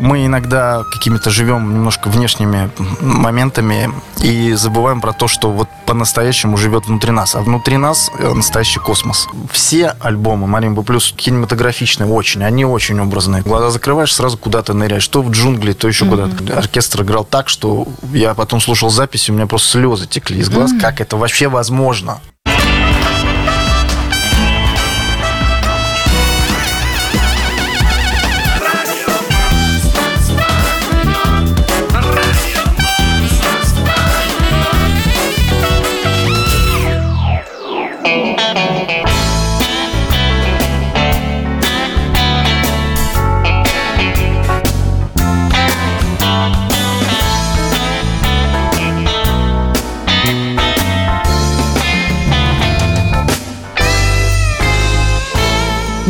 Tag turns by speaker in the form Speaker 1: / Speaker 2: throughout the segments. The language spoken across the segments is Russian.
Speaker 1: мы иногда какими-то живем немножко внешними моментами и забываем про то, что вот по-настоящему живет внутри нас. А внутри нас э, настоящий космос. Все альбомы Маримба Плюс кинематографичные очень, они очень образные. Глаза закрываешь, сразу куда-то ныряешь. То в джунгли, то еще mm-hmm. куда-то. Оркестр играл так, что я потом слушал записи, у меня просто слезы текли из глаз. Mm-hmm. Как это вообще возможно?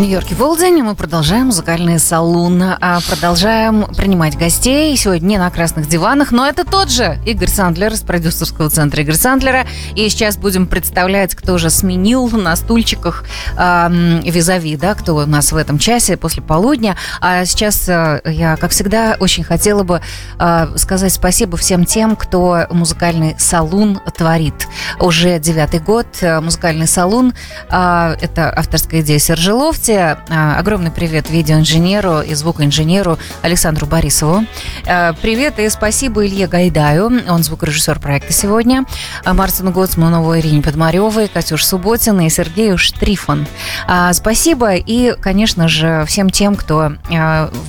Speaker 2: Нью-Йорке Волдень. Мы продолжаем музыкальный салон. А продолжаем принимать гостей. Сегодня не на красных диванах, но это тот же Игорь Сандлер из продюсерского центра Игорь Сандлера. И сейчас будем представлять, кто же сменил на стульчиках э, визави, да, кто у нас в этом часе после полудня. А сейчас э, я, как всегда, очень хотела бы э, сказать спасибо всем тем, кто музыкальный салон творит. Уже девятый год э, музыкальный салон. Э, это авторская идея Сержи Лофти гости. А, огромный привет видеоинженеру и звукоинженеру Александру Борисову. А, привет и спасибо Илье Гайдаю, он звукорежиссер проекта сегодня. А, Мартину Гоцманову, Ирине Подмаревой, Катюш Субботина и Сергею Штрифон. Спасибо и, конечно же, всем тем, кто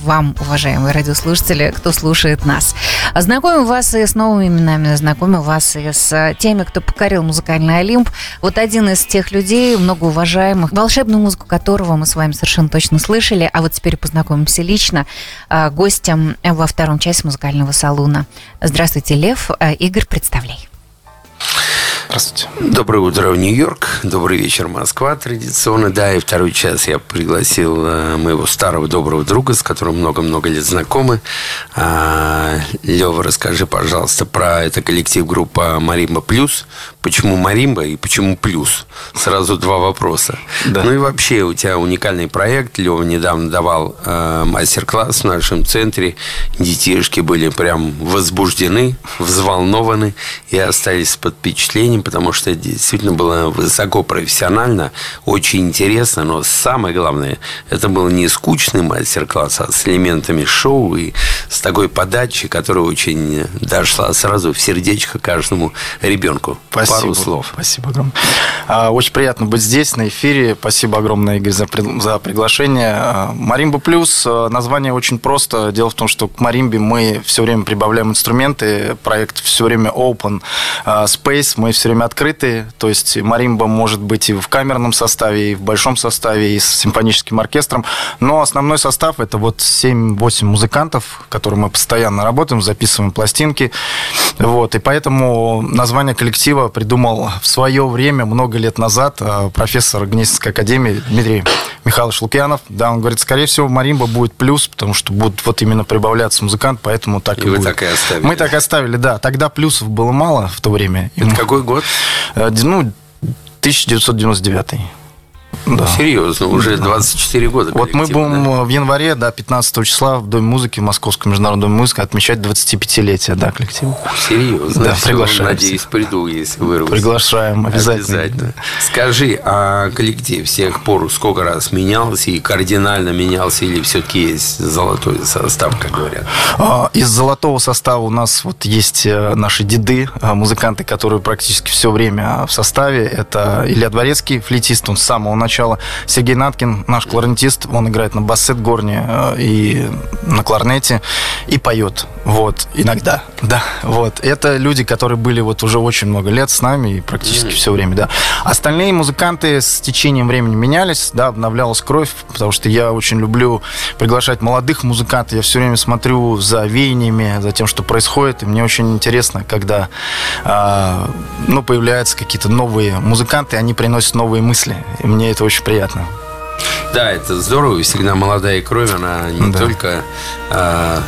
Speaker 2: вам, уважаемые радиослушатели, кто слушает нас. Знакомим вас и с новыми именами, знакомим вас и с теми, кто покорил музыкальный Олимп. Вот один из тех людей, многоуважаемых, волшебную музыку которого мы с вами совершенно точно слышали. А вот теперь познакомимся лично а, гостем во втором части музыкального салона. Здравствуйте, Лев. А, Игорь, представляй.
Speaker 3: Здравствуйте. Доброе утро Нью-Йорк. Добрый вечер, Москва, традиционно. Да, и второй час я пригласил э, моего старого доброго друга, с которым много-много лет знакомы. А, Лева, расскажи, пожалуйста, про это коллектив группа Маримба Плюс. Почему Маримба и почему Плюс? Сразу два вопроса. Да. Ну и вообще, у тебя уникальный проект. Лева недавно давал э, мастер-класс в нашем центре. Детишки были прям возбуждены, взволнованы и остались под впечатлением потому что действительно было высоко профессионально, очень интересно, но самое главное, это был не скучный мастер-класс, а с элементами шоу и с такой подачей, которая очень дошла сразу в сердечко каждому ребенку.
Speaker 1: Спасибо.
Speaker 3: Пару слов.
Speaker 1: Спасибо огромное. А, очень приятно быть здесь, на эфире. Спасибо огромное, Игорь, за, за приглашение. А, Маримба Плюс, а, название очень просто. Дело в том, что к Маримбе мы все время прибавляем инструменты. Проект все время open space. Мы все время открытые, то есть маримба может быть и в камерном составе, и в большом составе, и с симфоническим оркестром, но основной состав это вот 7-8 музыкантов, которые мы постоянно работаем, записываем пластинки, вот, и поэтому название коллектива придумал в свое время, много лет назад, э, профессор Гнесинской академии Дмитрий Михайлович Лукьянов, да, он говорит, скорее всего, маримба будет плюс, потому что будут вот именно прибавляться музыкант, поэтому так и, и
Speaker 3: вы
Speaker 1: будет.
Speaker 3: так и оставили.
Speaker 1: Мы так и оставили, да, тогда плюсов было мало в то время.
Speaker 3: Это какой год?
Speaker 1: Э, ну, 1999.
Speaker 3: Ну, да. Серьезно, уже 24 года.
Speaker 1: Вот мы будем да? в январе, да, 15 числа в Доме музыки, в Московском международном Доме музыки отмечать 25-летие, да, коллектива.
Speaker 3: Серьезно?
Speaker 1: Да, приглашаем.
Speaker 3: Надеюсь, приду, если вырвусь.
Speaker 1: Приглашаем, обязательно.
Speaker 3: Обязательно. Скажи, а коллектив с тех пор сколько раз менялся и кардинально менялся, или все-таки есть золотой состав, как говорят?
Speaker 1: А, из золотого состава у нас вот есть э, наши деды, э, музыканты, которые практически все время в составе. Это Илья Дворецкий, флейтист, он с самого начала. Сергей Наткин, наш кларнетист, он играет на бассет горне э, и на кларнете и поет. Вот, иногда, да, вот. Это люди, которые были вот уже очень много лет с нами и практически mm-hmm. все время, да. Остальные музыканты с течением времени менялись, да, обновлялась кровь, потому что я очень люблю приглашать молодых музыкантов, я все время смотрю за веяниями, за тем, что происходит, и мне очень интересно, когда, э, ну, появляются какие-то новые музыканты, они приносят новые мысли, и мне это очень приятно.
Speaker 3: Да, это здорово. Всегда молодая кровь, она не да. только э,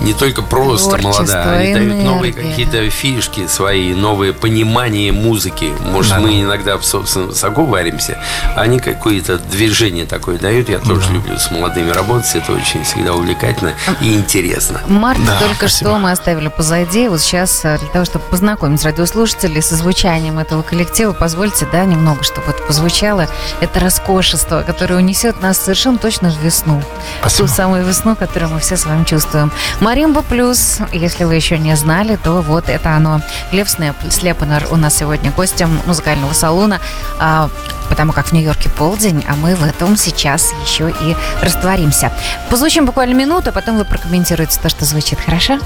Speaker 3: не только просто молодая, они дают новые какие-то фишки свои, новые понимания музыки. Может, да. мы иногда в собственном соку варимся, а они какое-то движение такое дают. Я тоже да. люблю с молодыми работать, это очень всегда увлекательно и интересно.
Speaker 2: Март да, только спасибо. что мы оставили позади. Вот сейчас э, для того, чтобы познакомить радиослушателей со звучанием этого коллектива, позвольте, да, немного, чтобы это позвучало. Это роскошество, которое унесет нас совершенно точно в весну. Спасибо. Ту самую весну, которую мы все с вами чувствуем. Маримба плюс, если вы еще не знали, то вот это оно. Лев Слепанер у нас сегодня гостем музыкального салона, а, потому как в Нью-Йорке полдень, а мы в этом сейчас еще и растворимся. Позвучим буквально минуту, а потом вы прокомментируете то, что звучит. Хорошо?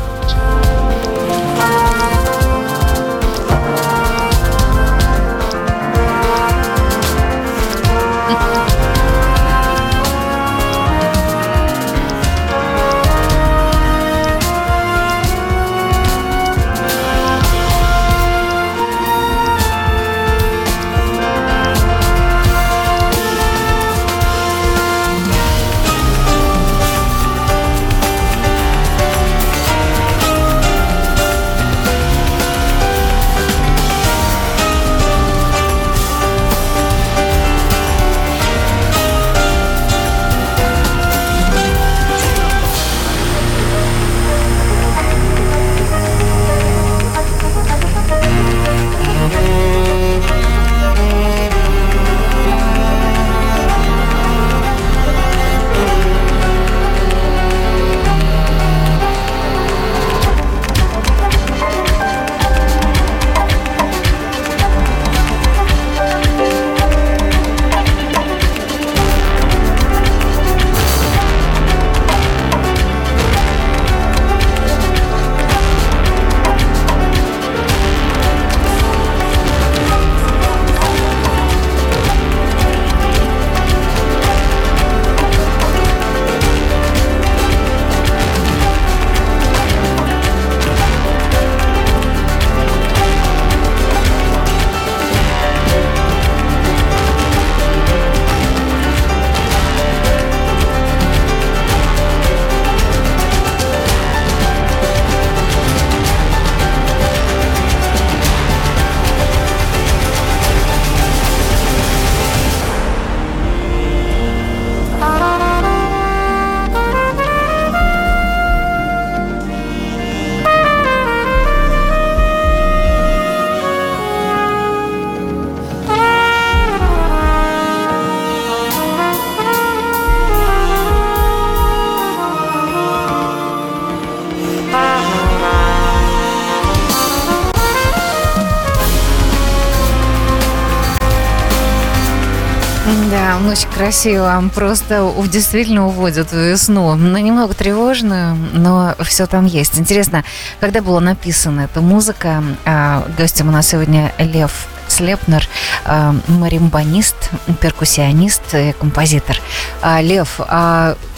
Speaker 2: Красиво. Просто действительно уводят в весну. Ну, немного тревожно, но все там есть. Интересно, когда была написана эта музыка? А, гостем у нас сегодня Лев Слепнер, а, маримбанист, перкуссионист и композитор. А, Лев,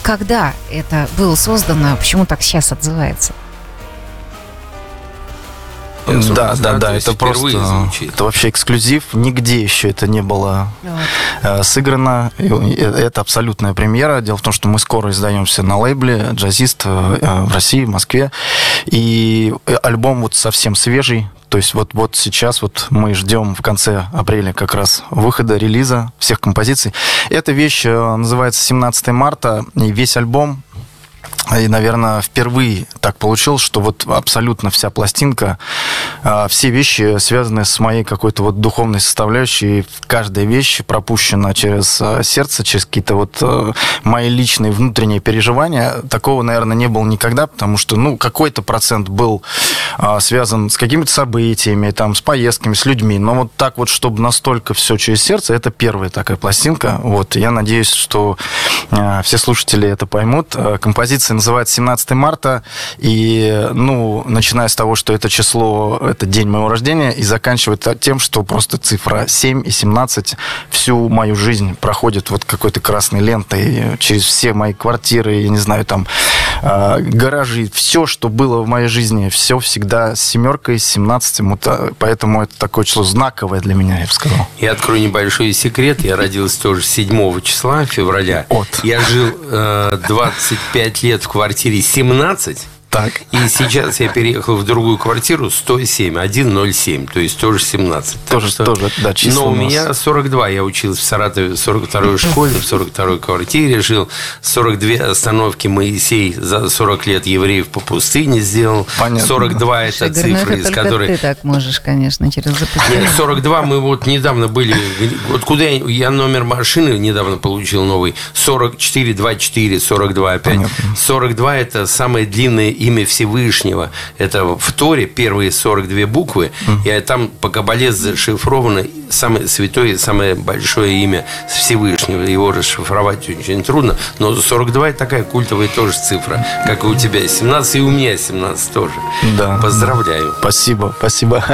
Speaker 2: когда это было создано? Почему так сейчас отзывается?
Speaker 1: Да, да, да, это просто, звучит. это вообще эксклюзив, нигде еще это не было вот. Э, сыграно, это абсолютная премьера. Дело в том, что мы скоро издаемся на лейбле «Джазист» э, в России, в Москве, и альбом вот совсем свежий, то есть вот, вот сейчас вот мы ждем в конце апреля как раз выхода, релиза всех композиций. Эта вещь э, называется «17 марта», и весь альбом и, наверное, впервые так получилось, что вот абсолютно вся пластинка, а, все вещи связаны с моей какой-то вот духовной составляющей. Каждая вещь пропущена через а, сердце, через какие-то вот а, мои личные внутренние переживания. Такого, наверное, не было никогда, потому что, ну, какой-то процент был связан с какими-то событиями, там, с поездками, с людьми. Но вот так вот, чтобы настолько все через сердце, это первая такая пластинка. Вот, я надеюсь, что все слушатели это поймут. Композиция называется 17 марта, и, ну, начиная с того, что это число, это день моего рождения, и заканчивая тем, что просто цифра 7 и 17 всю мою жизнь проходит вот какой-то красной лентой через все мои квартиры, я не знаю, там, э, гаражи, все, что было в моей жизни, все всегда с семеркой, с 17, поэтому это такое число знаковое для меня, я бы сказал.
Speaker 3: Я открою небольшой секрет. Я родился тоже 7 числа февраля. От. Я жил э, 25 лет в квартире 17,
Speaker 1: Так.
Speaker 3: И сейчас я переехал в другую квартиру 107, 107, то есть тоже 17.
Speaker 1: Тоже,
Speaker 3: что...
Speaker 1: тоже, да, числа
Speaker 3: Но у
Speaker 1: у
Speaker 3: меня 42. Я учился в Саратове в 42-й школе, в 42-й квартире жил. 42 остановки Моисей за 40 лет евреев по пустыне сделал.
Speaker 1: Понятно.
Speaker 3: 42 это
Speaker 2: ну
Speaker 3: цифра,
Speaker 2: это
Speaker 3: из которой...
Speaker 2: ты так можешь, конечно, через запустение.
Speaker 3: Нет, 42 мы вот недавно были. Вот куда я, я номер машины недавно получил новый. 44, 24, 42 опять.
Speaker 1: Понятно.
Speaker 3: 42 это самое длинное имя Всевышнего. Это в Торе первые 42 буквы. И там по Кабале зашифровано самое святое, самое большое имя Всевышнего. Его расшифровать очень трудно. Но 42 это такая культовая тоже цифра. Как и у тебя 17, и у меня 17 тоже.
Speaker 1: Да.
Speaker 3: Поздравляю.
Speaker 1: Спасибо, спасибо.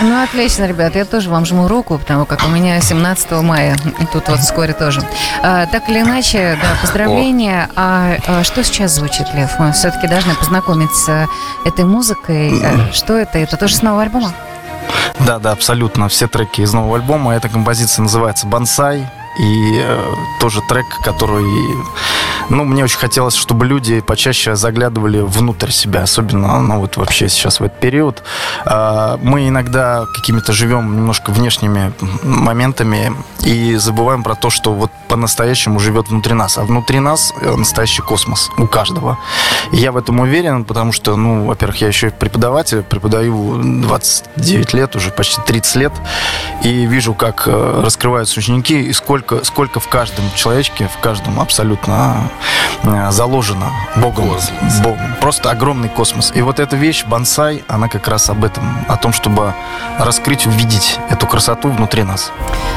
Speaker 2: Ну, отлично, ребят. Я тоже вам жму руку, потому как у меня 17 мая. И Тут вот вскоре тоже. А, так или иначе, да, поздравления. А, а что сейчас звучит, Лев? Мы все-таки должны познакомиться с этой музыкой. А, Что это? Это тоже с нового альбома?
Speaker 1: Да, да, абсолютно. Все треки из нового альбома. Эта композиция называется «Бонсай». И э, тоже трек, который... Ну, мне очень хотелось, чтобы люди почаще заглядывали внутрь себя, особенно, ну, вот вообще сейчас в этот период. А, мы иногда какими-то живем немножко внешними моментами и забываем про то, что вот по-настоящему живет внутри нас. А внутри нас э, настоящий космос у каждого. И я в этом уверен, потому что, ну, во-первых, я еще и преподаватель, преподаю 29 лет, уже почти 30 лет, и вижу, как э, раскрываются ученики, и сколько, сколько в каждом человечке, в каждом абсолютно заложено Богом.
Speaker 3: Космос.
Speaker 1: Богом. Просто огромный космос. И вот эта вещь, бонсай, она как раз об этом, о том, чтобы раскрыть, увидеть эту красоту внутри нас.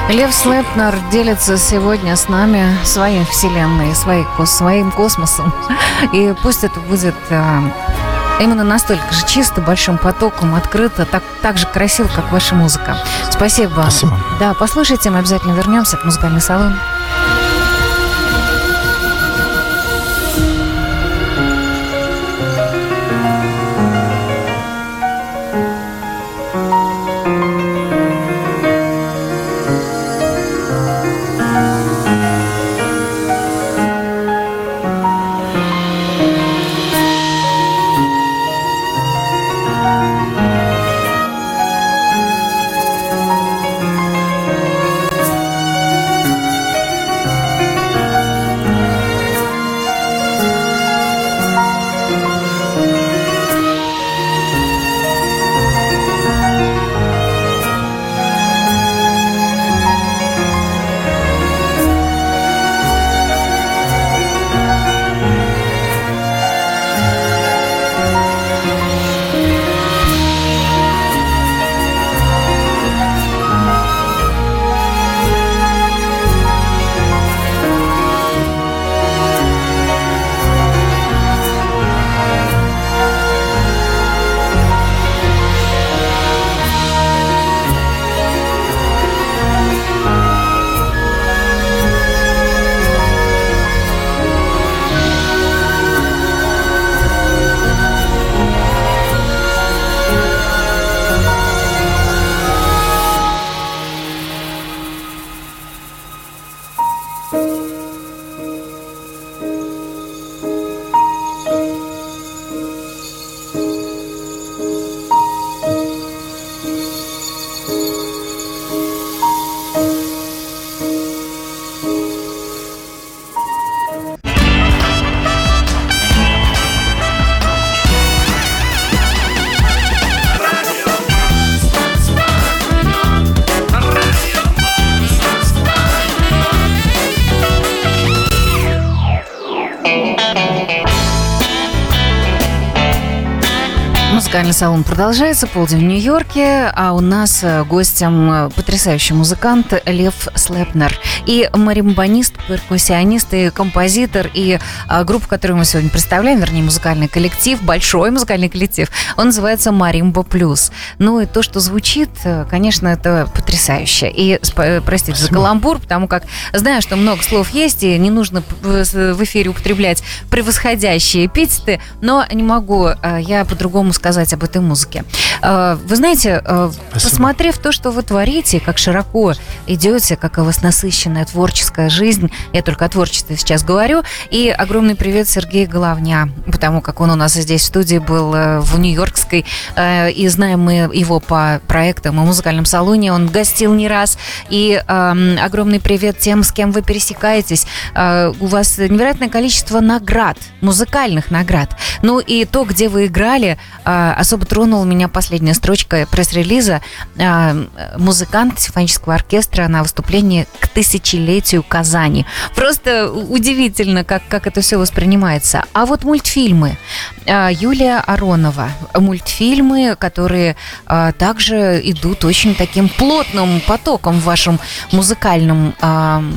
Speaker 2: Лев Слепнер делится сегодня с нами своей вселенной, своей, своим космосом. И пусть это будет э, именно настолько же чисто, большим потоком, открыто, так, так же красиво, как ваша музыка. Спасибо вам.
Speaker 1: Спасибо.
Speaker 2: Да, послушайте, мы обязательно вернемся к музыкальный салон. Музыкальный салон продолжается, полдень в Нью-Йорке, а у нас э, гостем э, потрясающий музыкант Лев Слепнер и маримбонист, перкуссионист и композитор, и а, группа, которую мы сегодня представляем, вернее, музыкальный коллектив, большой музыкальный коллектив, он называется «Маримба Плюс». Ну и то, что звучит, э, конечно, это потрясающе. И, простите за каламбур, потому как знаю, что много слов есть, и не нужно в эфире употреблять превосходящие эпитеты, но не могу я по-другому сказать об этой музыке. Э, вы знаете, э, Спасибо. посмотрев то, что вы творите, как широко идете, как у вас насыщенная творческая жизнь, я только о творчестве сейчас говорю, и огромный привет Сергею Головня, потому как он у нас здесь в студии был в Нью-Йоркской, и знаем мы его по проектам и музыкальном салоне, он гостил не раз, и эм, огромный привет тем, с кем вы пересекаетесь. У вас невероятное количество наград, музыкальных наград. Ну и то, где вы играли, особо тронула меня последняя строчка пресс-релиза. Музыкант симфонического оркестра на выступлении к тысячелетию Казани. Просто удивительно, как, как это все воспринимается. А вот мультфильмы. Юлия Аронова. Мультфильмы, которые также идут очень таким плотным потоком в вашем музыкальном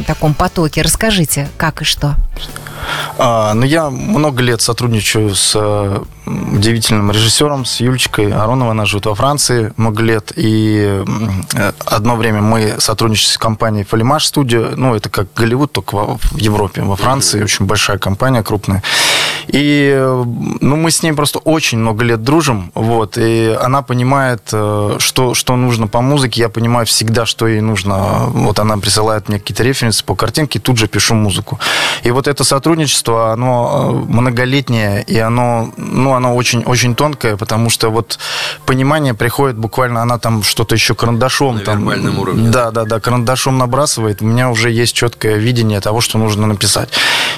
Speaker 2: таком потоке. Расскажите, как и что.
Speaker 1: А, ну, я много лет сотрудничаю с э, удивительным режиссером, с Юлечкой Ароновой. Она живет во Франции много лет. И э, одно время мы сотрудничали с компанией Фалимаш Студио. Ну, это как Голливуд, только в Европе, во Франции. Очень большая компания, крупная. И ну, мы с ней просто очень много лет дружим, вот, и она понимает, э, что, что нужно по музыке, я понимаю всегда, что ей нужно. Вот она присылает мне какие-то референсы по картинке, тут же пишу музыку. И вот это сотрудничество, оно э, многолетнее, и оно, ну, оно очень, очень тонкое, потому что вот понимание приходит буквально, она там что-то еще карандашом. На там, уровне. Да, да, да, карандашом набрасывает, у меня уже есть четкое видение того, что нужно написать.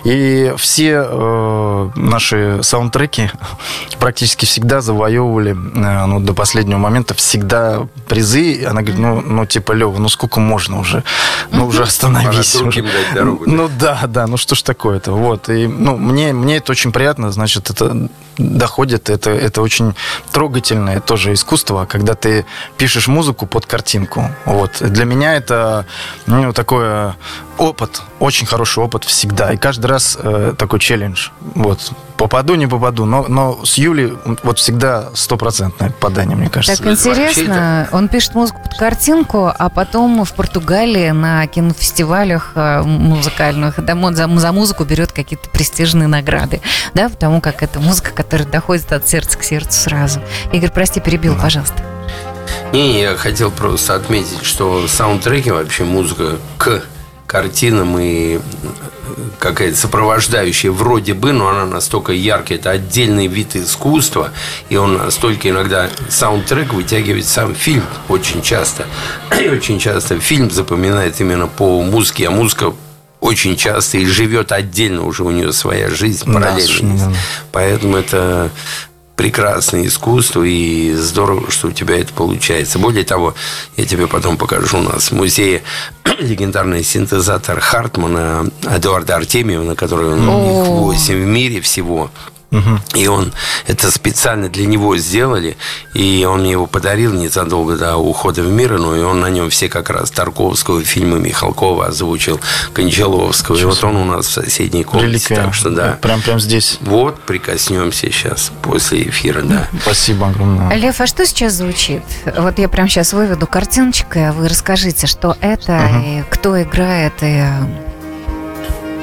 Speaker 1: И все э, наши саундтреки практически всегда завоевывали, э, ну, до последнего момента всегда призы. Она говорит, ну, ну типа, Лева, ну сколько можно уже? Ну, уже остановись. Ну, да, да, ну что ж такое-то? Вот, и, ну, мне, мне это очень приятно, значит, это доходит, это, это очень трогательное тоже искусство, когда ты пишешь музыку под картинку. Вот. Для меня это ну, такое опыт, очень хороший опыт всегда. И каждый раз э, такой челлендж. Вот. Попаду, не попаду. Но, но с Юли вот всегда стопроцентное попадание, мне кажется.
Speaker 2: Так интересно. Он пишет музыку под картинку, а потом в Португалии на кинофестивалях э, музыкальных да, за, за музыку берет какие-то престижные награды. Да, потому как это музыка, которая доходит от сердца к сердцу сразу. Игорь, прости, перебил, да. пожалуйста.
Speaker 3: Не, я хотел просто отметить, что саундтреки, вообще музыка к картинам и какая-то сопровождающая вроде бы, но она настолько яркая, это отдельный вид искусства, и он настолько иногда саундтрек вытягивает сам фильм очень часто. И очень часто фильм запоминает именно по музыке, а музыка очень часто и живет отдельно уже у нее своя жизнь параллельно. Да, Поэтому это прекрасное искусство, и здорово, что у тебя это получается. Более того, я тебе потом покажу у нас в музее легендарный синтезатор Хартмана Эдуарда Артемьева, на который он, у них 8 в мире всего. И он это специально для него сделали, и он мне его подарил незадолго до ухода в мир, ну и он на нем все как раз Тарковского, фильмы Михалкова озвучил, Кончаловского. И вот он у нас в соседней комнате. Реликвия. Так что да.
Speaker 1: Прям, прям здесь.
Speaker 3: Вот, прикоснемся сейчас после эфира, да.
Speaker 1: Спасибо огромное.
Speaker 2: Лев, а что сейчас звучит? Вот я прям сейчас выведу картиночкой, а вы расскажите, что это, угу. и кто играет, и...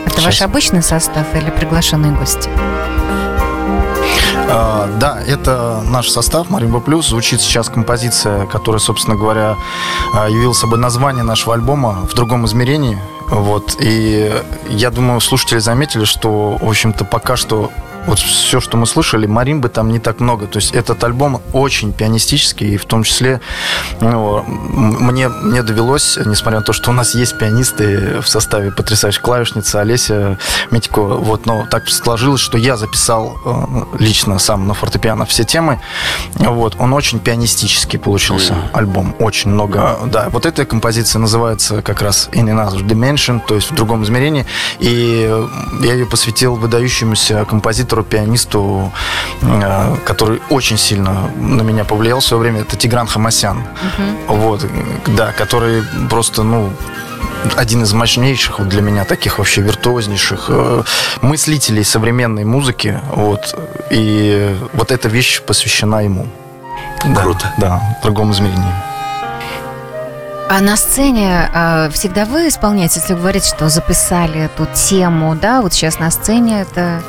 Speaker 2: Это сейчас. ваш обычный состав или приглашенные гости?
Speaker 1: А, да, это наш состав Маримба Плюс. Звучит сейчас композиция, которая, собственно говоря, а, явила собой название нашего альбома в другом измерении. Вот. И я думаю, слушатели заметили, что, в общем-то, пока что вот все, что мы слышали, маримбы там не так много. То есть этот альбом очень пианистический, и в том числе ну, мне, мне довелось, несмотря на то, что у нас есть пианисты в составе потрясающей клавишницы Олеся Митикова, вот, но так сложилось, что я записал э, лично сам на фортепиано все темы. Вот, он очень пианистический получился mm. альбом, очень много, да. Вот эта композиция называется как раз In Another Dimension, то есть в другом измерении, и я ее посвятил выдающемуся композитору композитору, пианисту, э, который очень сильно на меня повлиял в свое время, это Тигран Хамасян. Угу. Вот, да, который просто, ну, один из мощнейших для меня таких вообще виртуознейших э, мыслителей современной музыки. Вот. И вот эта вещь посвящена ему.
Speaker 3: Круто.
Speaker 1: Да, да в другом измерении.
Speaker 2: А на сцене э, всегда вы исполняете, если говорить, что записали эту тему, да, вот сейчас на сцене это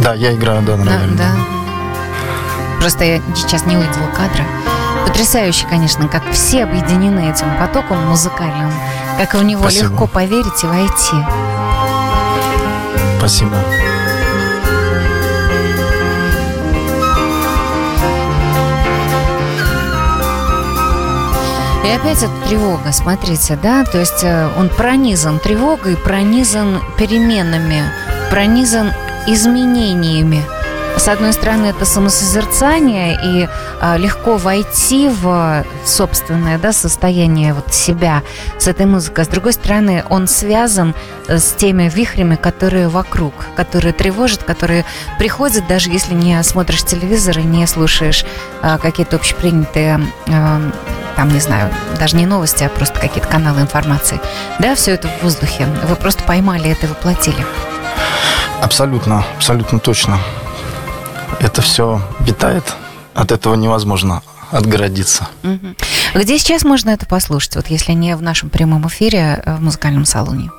Speaker 1: да, я играю, да, на
Speaker 2: да, да. Просто я сейчас не увидела кадра. Потрясающе, конечно, как все объединены этим потоком музыкальным, как в него
Speaker 1: Спасибо.
Speaker 2: легко поверить и войти.
Speaker 1: Спасибо.
Speaker 2: И опять эта тревога, смотрите, да, то есть э, он пронизан тревогой, пронизан переменами, пронизан изменениями. С одной стороны, это самосозерцание и а, легко войти в собственное да, состояние вот себя с этой музыкой. С другой стороны, он связан э, с теми вихрями, которые вокруг, которые тревожат, которые приходят, даже если не смотришь телевизор и не слушаешь а, какие-то общепринятые а, там, не знаю, даже не новости, а просто какие-то каналы информации. Да, все это в воздухе. Вы просто поймали это и воплотили.
Speaker 1: Абсолютно, абсолютно точно. Это все витает. От этого невозможно отгородиться.
Speaker 2: Где сейчас можно это послушать, вот если не в нашем прямом эфире э, в музыкальном салоне?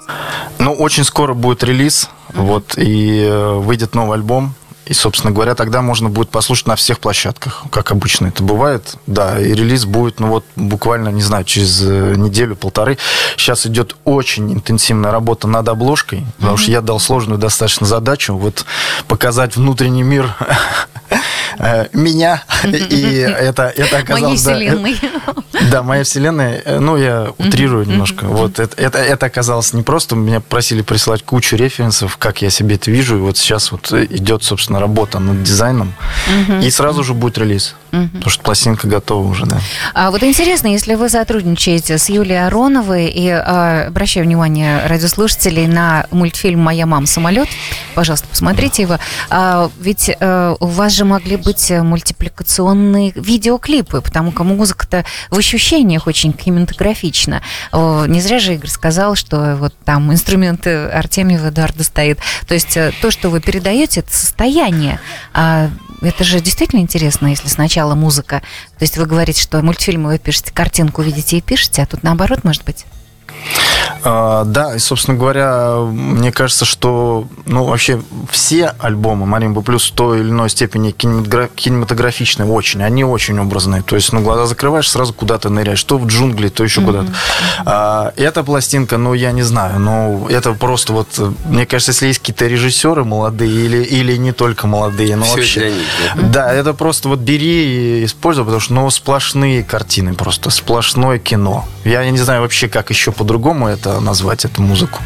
Speaker 1: Ну, очень скоро будет релиз, вот, и э, выйдет новый альбом. И, собственно говоря, тогда можно будет послушать на всех площадках, как обычно это бывает. Да, и релиз будет, ну вот, буквально, не знаю, через э, неделю-полторы. Сейчас идет очень интенсивная работа над обложкой, потому что я дал сложную достаточно задачу, вот, показать внутренний мир э, меня. И это, это
Speaker 2: Моей
Speaker 1: оказалось... да,
Speaker 2: вселенной.
Speaker 1: да, моя вселенная, э, ну, я утрирую немножко. Вот это, это, это оказалось непросто. Меня просили присылать кучу референсов, как я себе это вижу. И вот сейчас вот идет, собственно, работа над дизайном. И сразу же будет релиз. Потому что пластинка готова уже, да.
Speaker 2: А вот интересно, если вы сотрудничаете с Юлией Ароновой, и а, обращаю внимание радиослушателей на мультфильм «Моя мама самолет», пожалуйста, посмотрите его, а, ведь а, у вас же могли быть мультипликационные видеоклипы, потому как музыка-то в ощущениях очень кинематографична. Не зря же Игорь сказал, что вот там инструменты Артемьева Эдуарда стоит. То есть э, то, что вы передаете, это состояние. А это же действительно интересно, если сначала музыка. То есть вы говорите, что мультфильмы вы пишете, картинку видите и пишете, а тут наоборот, может быть?
Speaker 1: А, Да, и, собственно говоря, мне кажется, что ну, вообще все альбомы Маримба Плюс в той или иной степени кинематогра- кинематографичные очень, они очень образные. То есть, ну, глаза закрываешь, сразу куда-то ныряешь, то в джунгли, то еще куда-то. А, эта пластинка, ну, я не знаю, ну, это просто вот, мне кажется, если есть какие-то режиссеры молодые или, или не только молодые, но
Speaker 3: Всё
Speaker 1: вообще...
Speaker 3: для них,
Speaker 1: Да, это просто вот бери и используй, потому что, ну, сплошные картины просто, сплошное кино. Я не знаю вообще, как еще по-другому это назвать, эту музыку.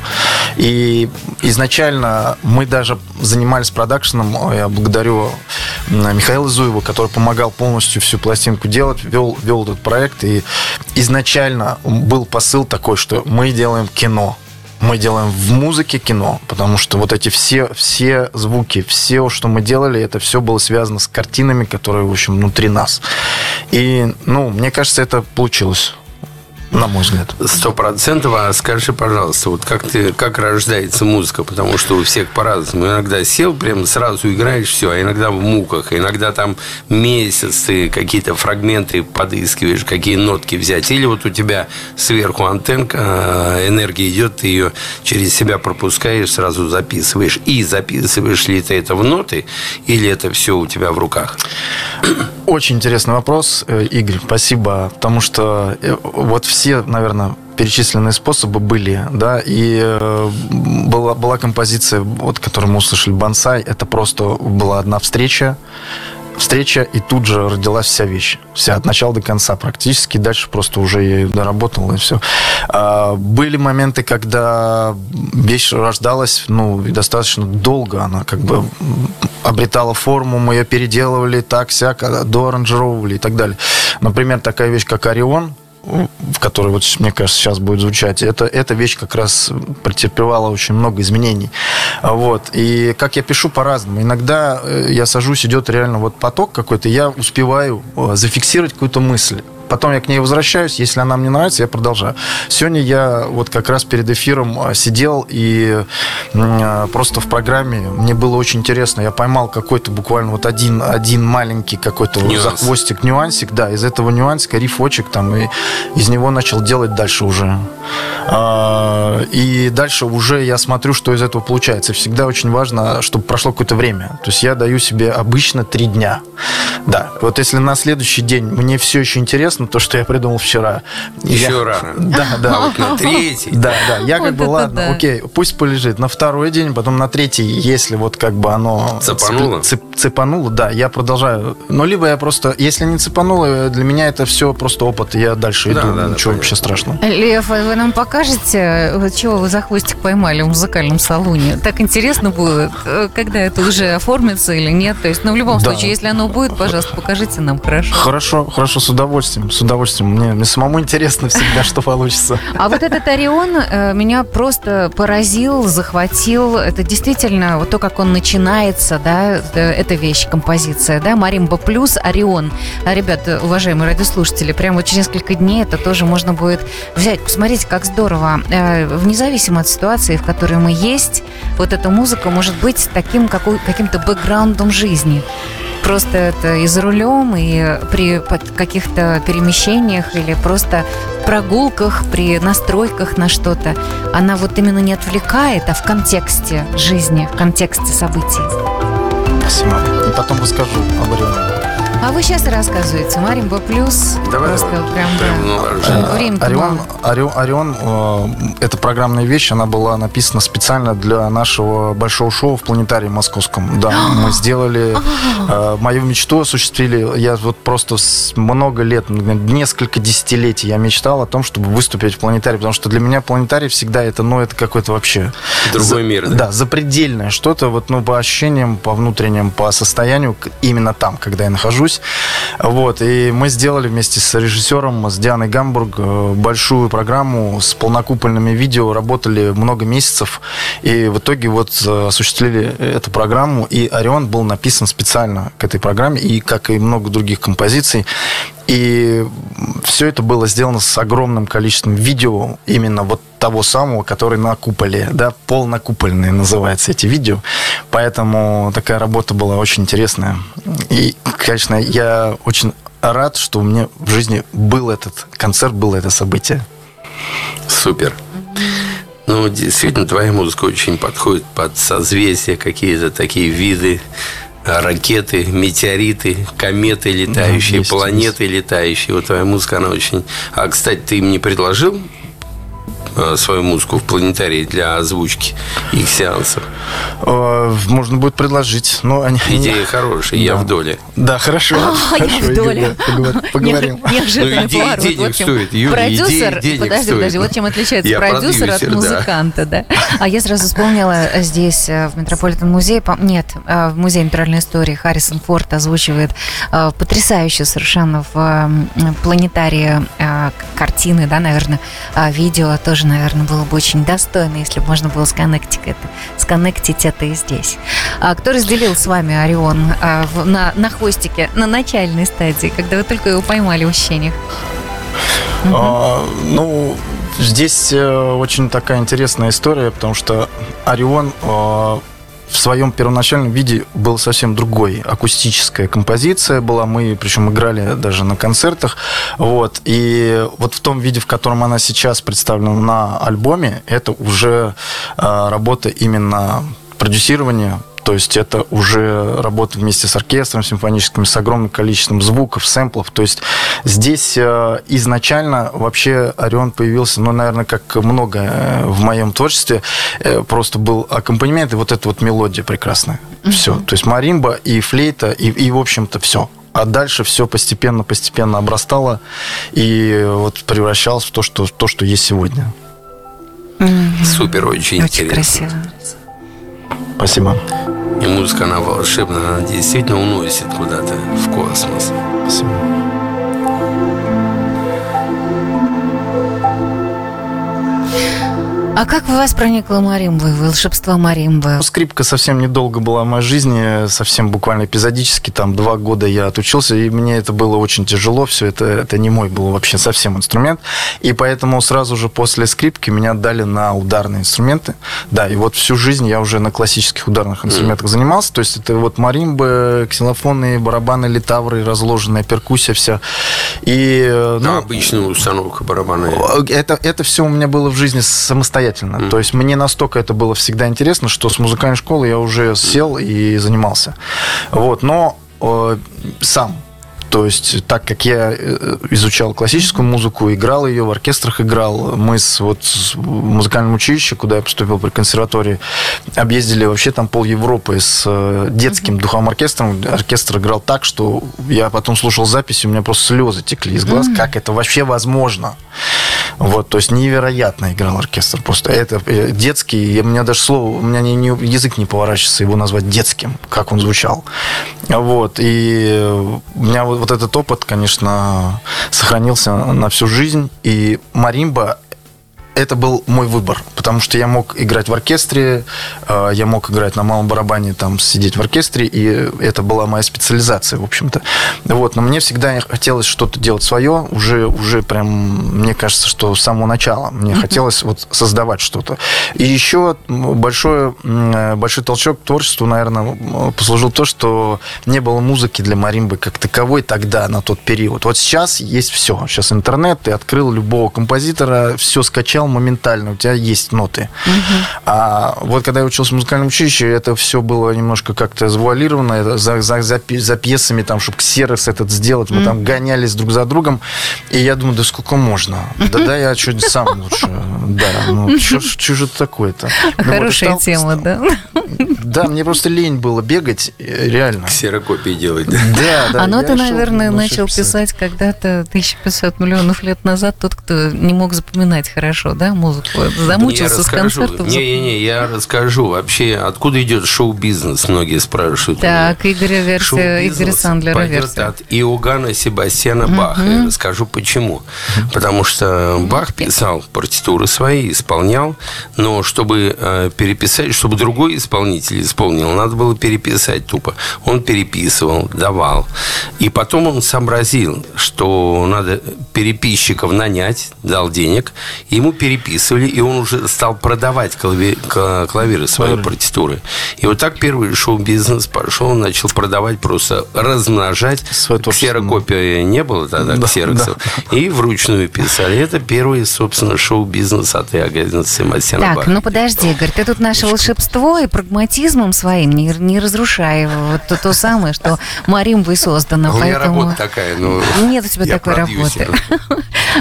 Speaker 1: И изначально мы даже занимались продакшеном, я благодарю Михаила Зуева, который помогал полностью всю пластинку делать, вел, вел этот проект, и изначально был посыл такой, что мы делаем кино, мы делаем в музыке кино, потому что вот эти все, все звуки, все, что мы делали, это все было связано с картинами, которые, в общем, внутри нас. И, ну, мне кажется, это получилось, на мой взгляд.
Speaker 3: Сто процентов. А скажи, пожалуйста, вот как ты, как рождается музыка? Потому что у всех по-разному. Иногда сел, прям сразу играешь, все, а иногда в муках, иногда там месяц ты какие-то фрагменты подыскиваешь, какие нотки взять. Или вот у тебя сверху антенка, э, энергия идет, ты ее через себя пропускаешь, сразу записываешь. И записываешь ли ты это в ноты, или это все у тебя в руках?
Speaker 1: Очень интересный вопрос, э, Игорь, спасибо, потому что э, вот все, наверное, перечисленные способы были, да, и э, была, была композиция, вот, которую мы услышали, «Бонсай», это просто была одна встреча, встреча, и тут же родилась вся вещь. Вся от начала до конца практически. Дальше просто уже я ее доработал, и все. А, были моменты, когда вещь рождалась, ну, достаточно долго она как бы обретала форму, мы ее переделывали так, сяк, а, доаранжировывали и так далее. Например, такая вещь, как «Орион», в которой, вот, мне кажется, сейчас будет звучать, это, эта вещь как раз претерпевала очень много изменений. Вот. И как я пишу по-разному. Иногда э, я сажусь, идет реально вот поток какой-то, я успеваю э, зафиксировать какую-то мысль. Потом я к ней возвращаюсь, если она мне нравится, я продолжаю. Сегодня я вот как раз перед эфиром э, сидел и э, просто в программе мне было очень интересно. Я поймал какой-то буквально вот один, один маленький какой-то вот захвостик, нюансик, да, из этого нюансика рифочек там, и из него начал делать дальше уже. А, И дальше уже я смотрю, что из этого получается. Всегда очень важно, чтобы прошло какое-то время. То есть я даю себе обычно три дня. Да, вот если на следующий день мне все еще интересно, то, что я придумал вчера.
Speaker 3: Еще
Speaker 1: я...
Speaker 3: рано.
Speaker 1: Да, да.
Speaker 3: На третий.
Speaker 1: Да, да. Я как
Speaker 2: Вот
Speaker 1: бы,
Speaker 2: это
Speaker 1: ладно,
Speaker 2: да.
Speaker 1: окей, пусть полежит. На второй день, потом на третий, если вот как бы оно...
Speaker 3: Цепануло?
Speaker 1: цеп- цеп- цепануло, да, я продолжаю. Но либо я просто... Если не цепануло, для меня это все просто опыт, я дальше
Speaker 3: Да,
Speaker 1: иду.
Speaker 3: да, да,
Speaker 1: Ничего
Speaker 3: понятно.
Speaker 1: вообще страшного.
Speaker 2: Лев, а вы нам покажете, вот чего вы за хвостик поймали в музыкальном салоне? Так интересно будет, э, когда это уже оформится или нет. То есть, ну, в любом
Speaker 1: Да.
Speaker 2: случае, если оно будет, пожалуйста, покажите нам хорошо.
Speaker 1: Хорошо, хорошо, с удовольствием, с удовольствием. Мне, мне самому интересно всегда, что получится.
Speaker 2: А вот этот Орион э, меня просто поразил, захватил. Это действительно вот то, как он начинается, да, это, эта вещь, композиция, да, Маримба плюс Орион. А, ребят, э, уважаемые радиослушатели, прямо через несколько дней это тоже можно будет взять. Посмотрите, как здорово. Э, Вне зависимости от ситуации, в которой мы есть, вот эта музыка может быть таким какой- каким-то бэкграундом жизни. Просто это и за рулем, и при каких-то перемещениях, или просто прогулках, при настройках на что-то. Она вот именно не отвлекает, а в контексте жизни, в контексте событий.
Speaker 1: Спасибо. И потом расскажу об Орионе.
Speaker 2: А вы сейчас рассказываете. Маримба плюс.
Speaker 3: Давай,
Speaker 2: просто
Speaker 3: давай.
Speaker 2: прям, да. Время-то
Speaker 1: Орион. Орион, Орион, э, это программная вещь, она была написана специально для нашего большого шоу в планетарии московском. Да, мы сделали, э, мою мечту осуществили. Я вот просто с много лет, несколько десятилетий я мечтал о том, чтобы выступить в планетарии, потому что для меня планетарий всегда это, ну, это какой-то вообще...
Speaker 3: Другой
Speaker 1: за-
Speaker 3: мир, да?
Speaker 1: Да, запредельное что-то, вот, ну, по ощущениям, по внутренним, по состоянию, именно там, когда я нахожусь. Вот, и мы сделали вместе с режиссером, с Дианой Гамбург, э, большую программу с полнокупольными видео, работали много месяцев, и в итоге вот э, осуществили эту программу, и «Орион» был написан специально к этой программе, и как и много других композиций, и все это было сделано с огромным количеством видео, именно вот того самого, который на куполе, да, полнокупольные называются эти видео. Поэтому такая работа была очень интересная. И, конечно, я очень рад, что у меня в жизни был этот концерт, было это событие.
Speaker 3: Супер. Ну, действительно, твоя музыка очень подходит под созвездия, какие-то такие виды а, ракеты, метеориты, кометы летающие,
Speaker 1: есть,
Speaker 3: планеты летающие. Вот твоя музыка, она очень... А, кстати, ты им не предложил свою музыку в планетарии для озвучки их сеансов?
Speaker 1: Э, Можно будет предложить, но они...
Speaker 3: Идея хорошая, я
Speaker 1: Да.
Speaker 3: в доле.
Speaker 1: Да, хорошо.
Speaker 2: А, я
Speaker 1: хорошо,
Speaker 2: в доле.
Speaker 1: Игорь, поговор- Поговорим.
Speaker 2: Не- Неожиданный поворот.
Speaker 3: денег стоит, Юля,
Speaker 2: продюсер, подожди, подожди, вот чем отличается
Speaker 3: Я
Speaker 2: продюсер от музыканта, да. А я сразу вспомнила э, здесь, э, в Метрополитен музее, по- нет, в музее натуральной истории Харрисон Форд озвучивает потрясающе совершенно в планетарии картины, да, наверное, а видео тоже, наверное, было бы очень достойно, если бы можно было сконнектить это, сконнектить это и здесь. А кто разделил с вами Орион а, в- на, на хвостике, на начальной стадии, когда вы только его поймали в ощущениях?
Speaker 1: А, Ну, здесь э, очень такая интересная история, потому что Орион э, в своем первоначальном виде был совсем другой. Акустическая композиция была, мы причем играли даже на концертах. Вот. И вот в том виде, в котором она сейчас представлена на альбоме, это уже э, работа именно продюсирования, то есть это уже работа вместе с оркестром симфоническим, с огромным количеством звуков, сэмплов. То есть здесь э, изначально вообще Орион появился, ну, наверное, как много э, в моем творчестве, э, просто был аккомпанемент и вот эта вот мелодия прекрасная. Все. То есть маримба и флейта, и, и в общем-то, все. А дальше все постепенно-постепенно обрастало и вот превращалось в то, что, то, что есть сегодня.
Speaker 3: Супер, очень,
Speaker 2: Очень
Speaker 3: интересно.
Speaker 2: красиво.
Speaker 1: Спасибо.
Speaker 3: И музыка, она волшебная, она действительно уносит куда-то в космос.
Speaker 1: Спасибо.
Speaker 2: А как в вас проникла маримба, волшебство маримбы?
Speaker 1: Ну, Скрипка совсем недолго была в моей жизни, совсем буквально эпизодически, там два года я отучился, и мне это было очень тяжело, все это, это не мой был вообще совсем инструмент, и поэтому сразу же после скрипки меня дали на ударные инструменты, да, и вот всю жизнь я уже на классических ударных инструментах занимался, то есть это вот маримбы, ксилофоны, барабаны, литавры, разложенная перкуссия вся, и... э,
Speaker 3: Ну,
Speaker 1: ну,
Speaker 3: обычная установка барабанная.
Speaker 1: это, это все у меня было в жизни самостоятельно. То есть мне настолько это было всегда интересно, что с музыкальной школы я уже сел и занимался. Вот. Но сам. То есть, так как я э, изучал классическую музыку, играл ее, в оркестрах играл, мы с, вот, с музыкальным училищем, куда я поступил при консерватории, объездили вообще там пол Европы с э, детским духовым оркестром. Оркестр играл так, что я потом слушал записи, у меня просто слезы текли из глаз. Как это вообще возможно? Вот, то есть невероятно играл оркестр. Просто это э, детский, у меня даже слово, у меня не, не, язык не поворачивается его назвать детским, как он звучал. Вот, и у меня вот вот этот опыт, конечно, сохранился на всю жизнь. И маримба это был мой выбор, потому что я мог играть в оркестре, э, я мог играть на малом барабане, там сидеть в оркестре, и это была моя специализация, в общем-то. Вот, но мне всегда хотелось что-то делать свое, уже, уже прям, мне кажется, что с самого начала мне хотелось вот создавать что-то. И еще большой, большой толчок к творчеству, наверное, послужил то, что не было музыки для маримбы как таковой тогда, на тот период. Вот сейчас есть все. Сейчас интернет, ты открыл любого композитора, все скачал, моментально, у тебя есть ноты. Угу. А вот когда я учился в музыкальном училище, это все было немножко как-то завуалировано, это за, за, за, за пьесами, там, чтобы ксерокс этот сделать, мы угу. там гонялись друг за другом, и я думаю, да сколько можно? Да да, я что-нибудь сам лучше. Да, ну, что же такое-то?
Speaker 2: Ну, Хорошая тема, да?
Speaker 1: Да, мне просто лень было бегать, э, реально.
Speaker 3: Ксерокопии делать,
Speaker 2: да? Да, да. А ну ты, наверное, начал писать когда-то 1500 миллионов лет назад, тот, кто не мог запоминать хорошо, да, музыку? Замучился с концертов?
Speaker 3: Не-не-не, я расскажу. Вообще, откуда идет шоу-бизнес, многие спрашивают.
Speaker 2: Так, Игоря версия, Игоря Сандлера
Speaker 3: версия. от Иоганна Себастьяна Баха. Я расскажу почему. Потому что Бах писал партитуры свои, исполнял, но чтобы э, переписать, чтобы другой исполнитель исполнил, надо было переписать тупо. Он переписывал, давал. И потом он сообразил, что надо переписчиков нанять, дал денег, ему переписывали, и он уже стал продавать клави... клавиры своей Правильно. партитуры. И вот так первый шоу-бизнес пошел, он начал продавать, просто размножать. Ксерокопия не было тогда, да, ксероксов. Да. И вручную писали. Это первый, собственно, шоу-бизнес от Иоганна Семастьяна
Speaker 2: Так, ну подожди, Игорь, ты тут наше волшебство и прагматизмом своим не, не разрушай вот то, то самое, что Маримбой создано.
Speaker 3: У меня работа такая, но
Speaker 2: Нет у тебя такой работы.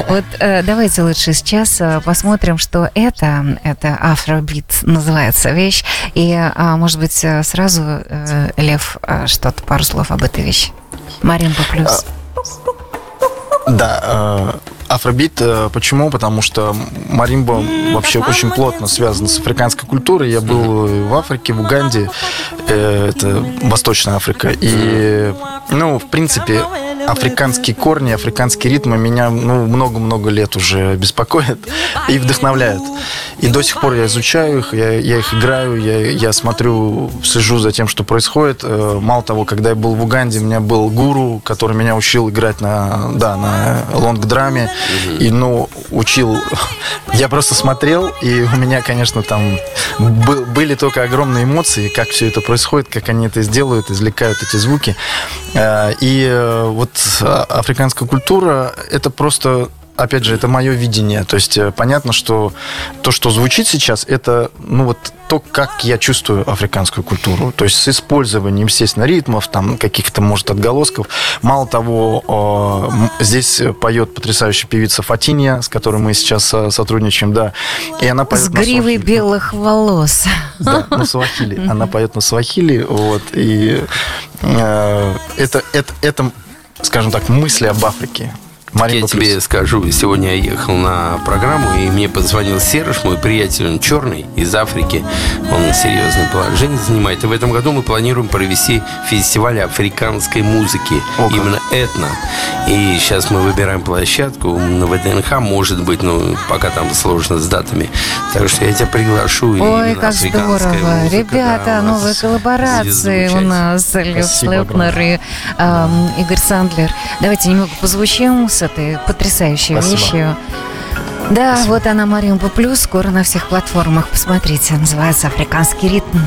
Speaker 2: Вот э, давайте лучше сейчас э, посмотрим что это, это афробит называется вещь. И, а, может быть, э, сразу, Лев, что-то, пару слов об этой вещи. Marimba Plus.
Speaker 1: Да, Афробит, почему? Потому что маримба вообще очень плотно связана с африканской культурой. Я был в Африке, в Уганде, это Восточная Африка. И, ну, в принципе, африканские корни, африканские ритмы меня ну, много-много лет уже беспокоят и вдохновляют. И до сих пор я изучаю их, я, я их играю, я, я смотрю, слежу за тем, что происходит. Э, мало того, когда я был в Уганде, у меня был гуру, который меня учил играть на, да, на лонг-драме. И, ну, учил... Я просто смотрел, и у меня, конечно, там был, были только огромные эмоции, как все это происходит, как они это сделают, извлекают эти звуки. Э, и э, вот африканская культура – это просто опять же, это мое видение. То есть э, понятно, что то, что звучит сейчас, это ну вот то, как я чувствую африканскую культуру. То есть с использованием, естественно, ритмов, там каких-то, может, отголосков. Мало того, здесь поет потрясающая певица Фатинья, с которой мы сейчас э, сотрудничаем, да.
Speaker 2: И она поет с гривой белых волос.
Speaker 1: Да, на свахили. Она поет на свахили, вот. И э, это, это, это скажем так, мысли об Африке.
Speaker 3: Марин я тебе скажу, сегодня я ехал на программу, и мне позвонил Серж, мой приятель, он черный, из Африки. Он серьезное положение занимает. И в этом году мы планируем провести фестиваль африканской музыки. О, именно этно. И сейчас мы выбираем площадку на ВДНХ, может быть, но пока там сложно с датами. Так что я тебя приглашу.
Speaker 2: Ой, как здорово. Музыка, Ребята, да, новые коллаборации у нас. Лев Слепнер и э, Игорь Сандлер. Давайте немного позвучим с этой потрясающей Спасибо. вещью. Да, Спасибо. вот она Маримба Плюс, скоро на всех платформах. Посмотрите, называется «Африканский ритм».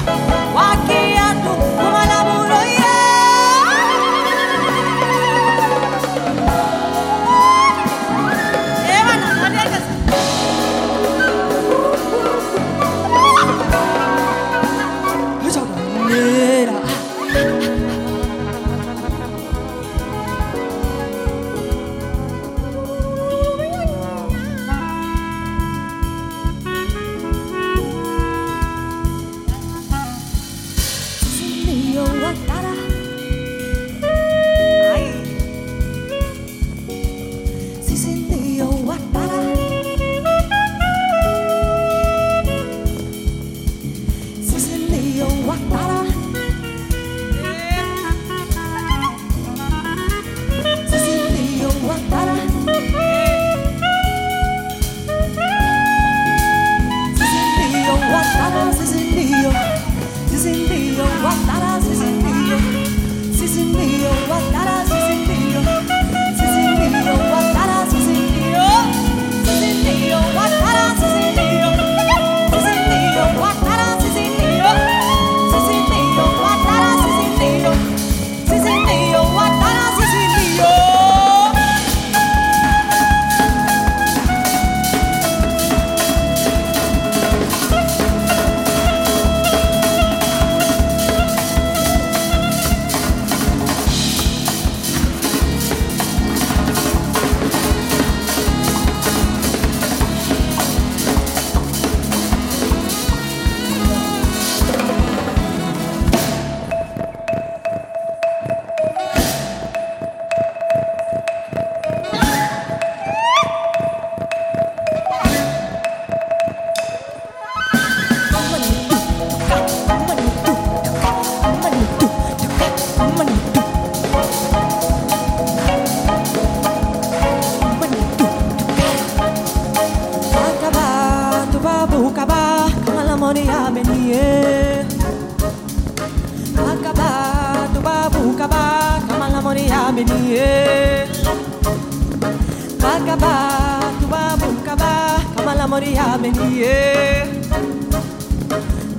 Speaker 4: Moria benie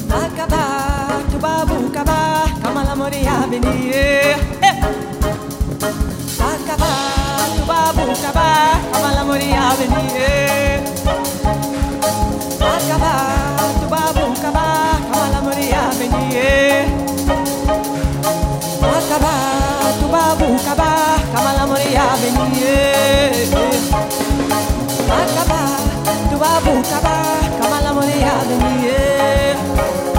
Speaker 4: Kakaba, tuba bukaba Kamala moria benie Kakaba, tuba bukaba Kamala moria benie Kakaba, tuba bukaba Kamala moria benie Akaba, tubabu kaba, kamala moria benie. Akaba, babu kaba kama la mole ya de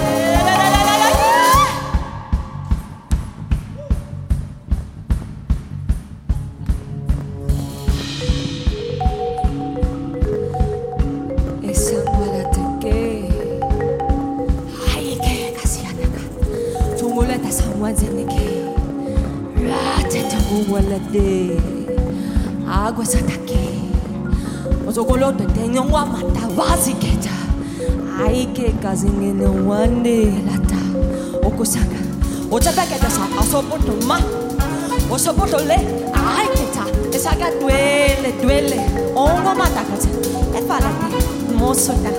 Speaker 4: kazingene wandelata okosanga ozabeketesa asopoto ma. Osopoto le aiketa esaga dwele dwele ongomatakata efalate mosota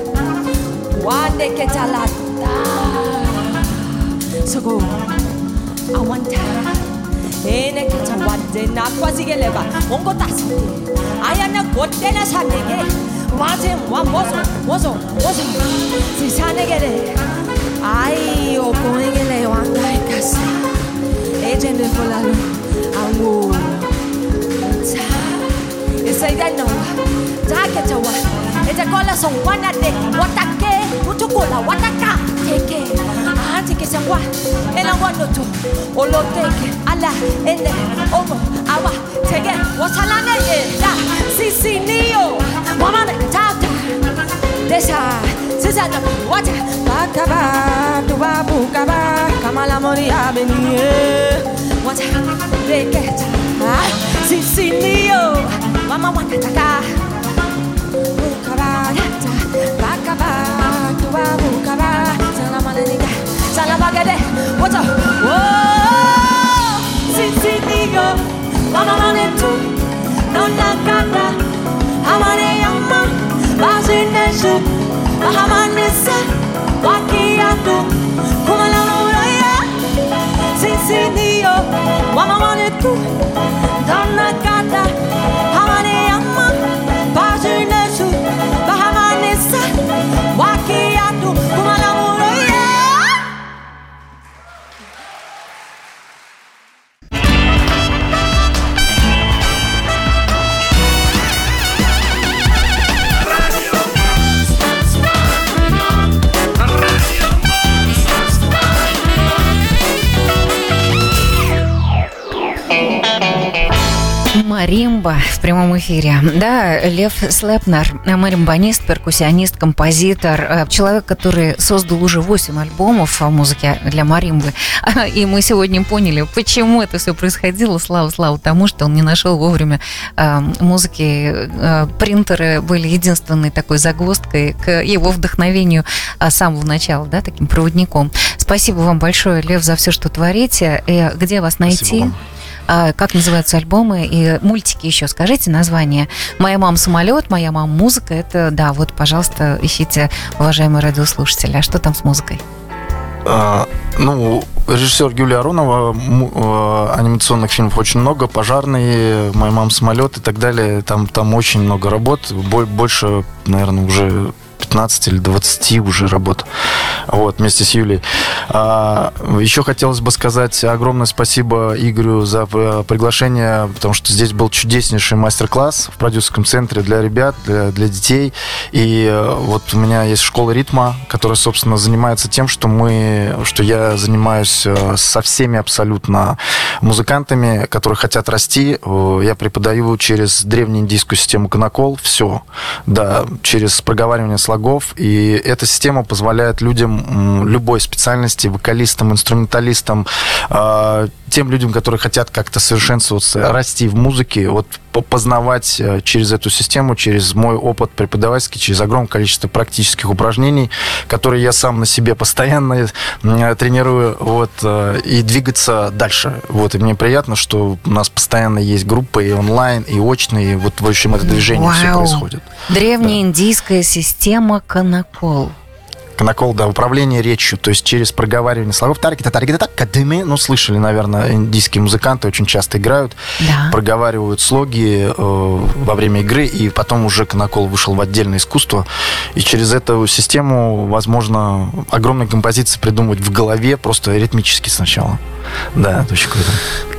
Speaker 4: wadeketalata na awanta eneketa wadenakwazigeleba ongotasate ayana godenasatege 고마워진 와모소 모소 모소 지산에게래 아이오 고행길래 왕가에 가사 에젠데 폴라로 아무 자 에사이다 노와 자게 저와 에제 콜라소 와나데 와타케 우투콜라 와타카 테케 아한테케 상와 엘랑와 노토 올로테케 알라 엔데 오모 아와 테게 와살라네 에다 시시니오 Woman, tata, desa, sisata, wata, bakaba, tuba, bukaba, kamala mori abenie, wata, reketa, sisi niyo, mama wata taka, bukaba, yata, bakaba, tuba, bukaba, salama denika, salama gede, wata, oh, sisi niyo, mama manetu, non la kata, amane yamma bazineshu bahamanese wakiyatu
Speaker 2: Маримба в прямом эфире. Да, Лев Слепнер, маримбанист, перкуссионист, композитор, э, человек, который создал уже 8 альбомов о музыке для маримбы. И мы сегодня поняли, почему это все происходило. Слава, слава тому, что он не нашел вовремя э, музыки. Э, Принтеры были единственной такой загвоздкой к его вдохновению а, с самого начала, да, таким проводником. Спасибо вам большое, Лев, за все, что творите. И где вас найти?
Speaker 1: Спасибо вам.
Speaker 2: А, как называются альбомы и мультики еще? Скажите название. «Моя мама самолет», «Моя мама музыка». Это, да, вот, пожалуйста, ищите, уважаемые радиослушатели. А что там с музыкой?
Speaker 1: А, Ну, режиссер Юлия Аронова, э, анимационных фильмов очень много, пожарные, моя мама самолет и так далее. Там, там очень много работ, бо- больше, наверное, уже 15 или 20 уже работ. Вот, вместе с Юлей. А, еще хотелось бы сказать огромное спасибо Игорю за э, приглашение, потому что здесь был чудеснейший мастер-класс в продюсерском центре для ребят, для, для детей. И э, вот у меня есть школа ритма, которая, собственно, занимается тем, что мы, что я занимаюсь э, со всеми абсолютно музыкантами, которые хотят расти. Я преподаю через древнеиндийскую систему Канакол все. Да, через проговаривание слогов шагов, и эта система позволяет людям любой специальности, вокалистам, инструменталистам, а, тем людям, которые хотят как-то совершенствоваться, расти в музыке, вот познавать э, через эту систему, через мой опыт преподавательский, через огромное количество практических упражнений, которые я сам на себе постоянно тренирую, вот, э, и двигаться дальше. Вот, и мне приятно, что у нас постоянно есть группы и онлайн, и очные, и вот, в общем, это движение Вау. все происходит.
Speaker 2: Древняя да. индийская система Канакол.
Speaker 1: Накол, да, управление речью, то есть через проговаривание слогов. Тарикита, тарикита, кадыми. Ну, слышали, наверное, индийские музыканты очень часто играют, да. проговаривают слоги э, во время игры, и потом уже Канакол вышел в отдельное искусство. И через эту систему возможно огромные композиции придумывать в голове, просто ритмически сначала. Да, это очень круто.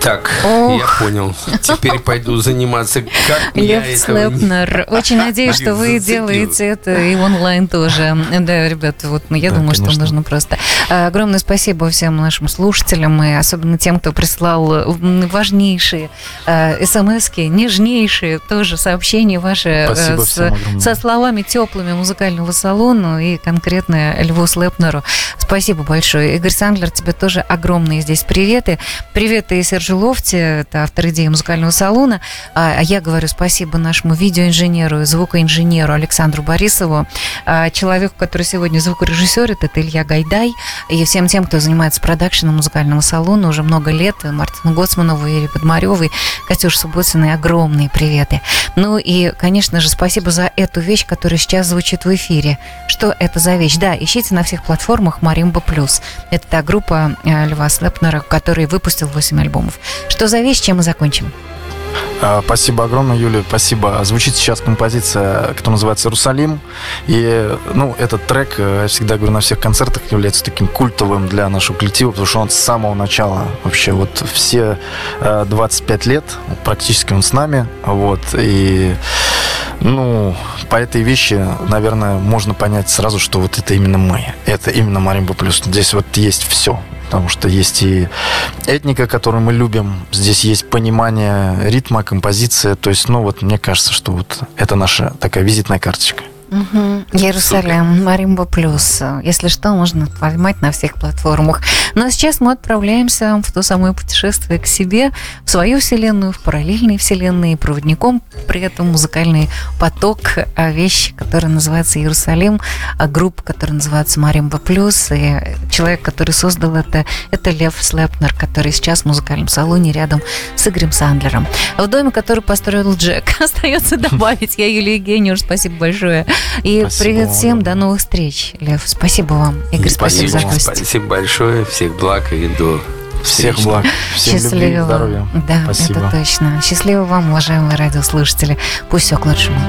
Speaker 3: Так, Ох. я понял. Теперь пойду заниматься. Как
Speaker 2: Лев Слепнер. Очень надеюсь, что вы делаете это и онлайн тоже. Да, ребята, вот ну, я да, думаю, конечно. что нужно просто. А, огромное спасибо всем нашим слушателям и особенно тем, кто прислал важнейшие э, смс нежнейшие тоже сообщения ваши э, с, со словами теплыми музыкального салона и конкретно Льву Слепнеру. Спасибо большое. Игорь Сандлер, тебе тоже огромные здесь приветы. Приветы и Сержу Лофте, это автор идеи музыкального салона. А, а я говорю спасибо нашему видеоинженеру, звукоинженеру Александру Борисову, а, человеку, который сегодня звукорежиссер, это Илья Гайдай, и всем тем, кто занимается продакшеном музыкального салона уже много лет, Мартину Гоцманову, Ире Подмаревой, Катюш Субботиной, огромные приветы. Ну и, конечно же, спасибо за эту вещь, которая сейчас звучит в эфире. Что это за вещь? Да, ищите на всех платформах Маримба Плюс. Это та группа э, Льва Слепнера, который выпустил 8 альбомов. Что за вещь, чем мы закончим?
Speaker 1: А, спасибо огромное, Юля, спасибо. Звучит сейчас композиция, которая называется «Русалим». И, ну, этот трек, э, я всегда говорю, на всех концертах является таким культовым для нашего коллектива, потому что он с самого начала, вообще, вот все 25 э, лет, практически он с нами, вот, и, ну, по этой вещи, наверное, можно понять сразу, что вот это именно мы, это именно Маримба Плюс. Здесь вот есть все потому что есть и этника, которую мы любим, здесь есть понимание ритма, композиция, то есть, ну вот мне кажется, что вот это наша такая визитная карточка.
Speaker 2: Угу. Иерусалим, Маримба Плюс. Если что, можно поймать на всех платформах. Но сейчас мы отправляемся в то самое путешествие к себе, в свою вселенную, в параллельные вселенные, проводником при этом музыкальный поток, а вещь, которая называется Иерусалим, а группа, которая называется Маримба Плюс, и человек, который создал это, это Лев Слепнер, который сейчас в музыкальном салоне рядом с Игорем Сандлером. В доме, который построил Джек. Остается добавить. Я Юлия Гениуш. Спасибо большое. И спасибо привет вам. всем, до новых встреч, Лев. Спасибо вам. Игорь, спасибо, спасибо за гость.
Speaker 3: Спасибо большое, всех благ и до
Speaker 1: всех благ. Всем
Speaker 2: Счастливо. любви, здоровья. Да, Спасибо. это точно. Счастливо вам, уважаемые радиослушатели. Пусть все к лучшему.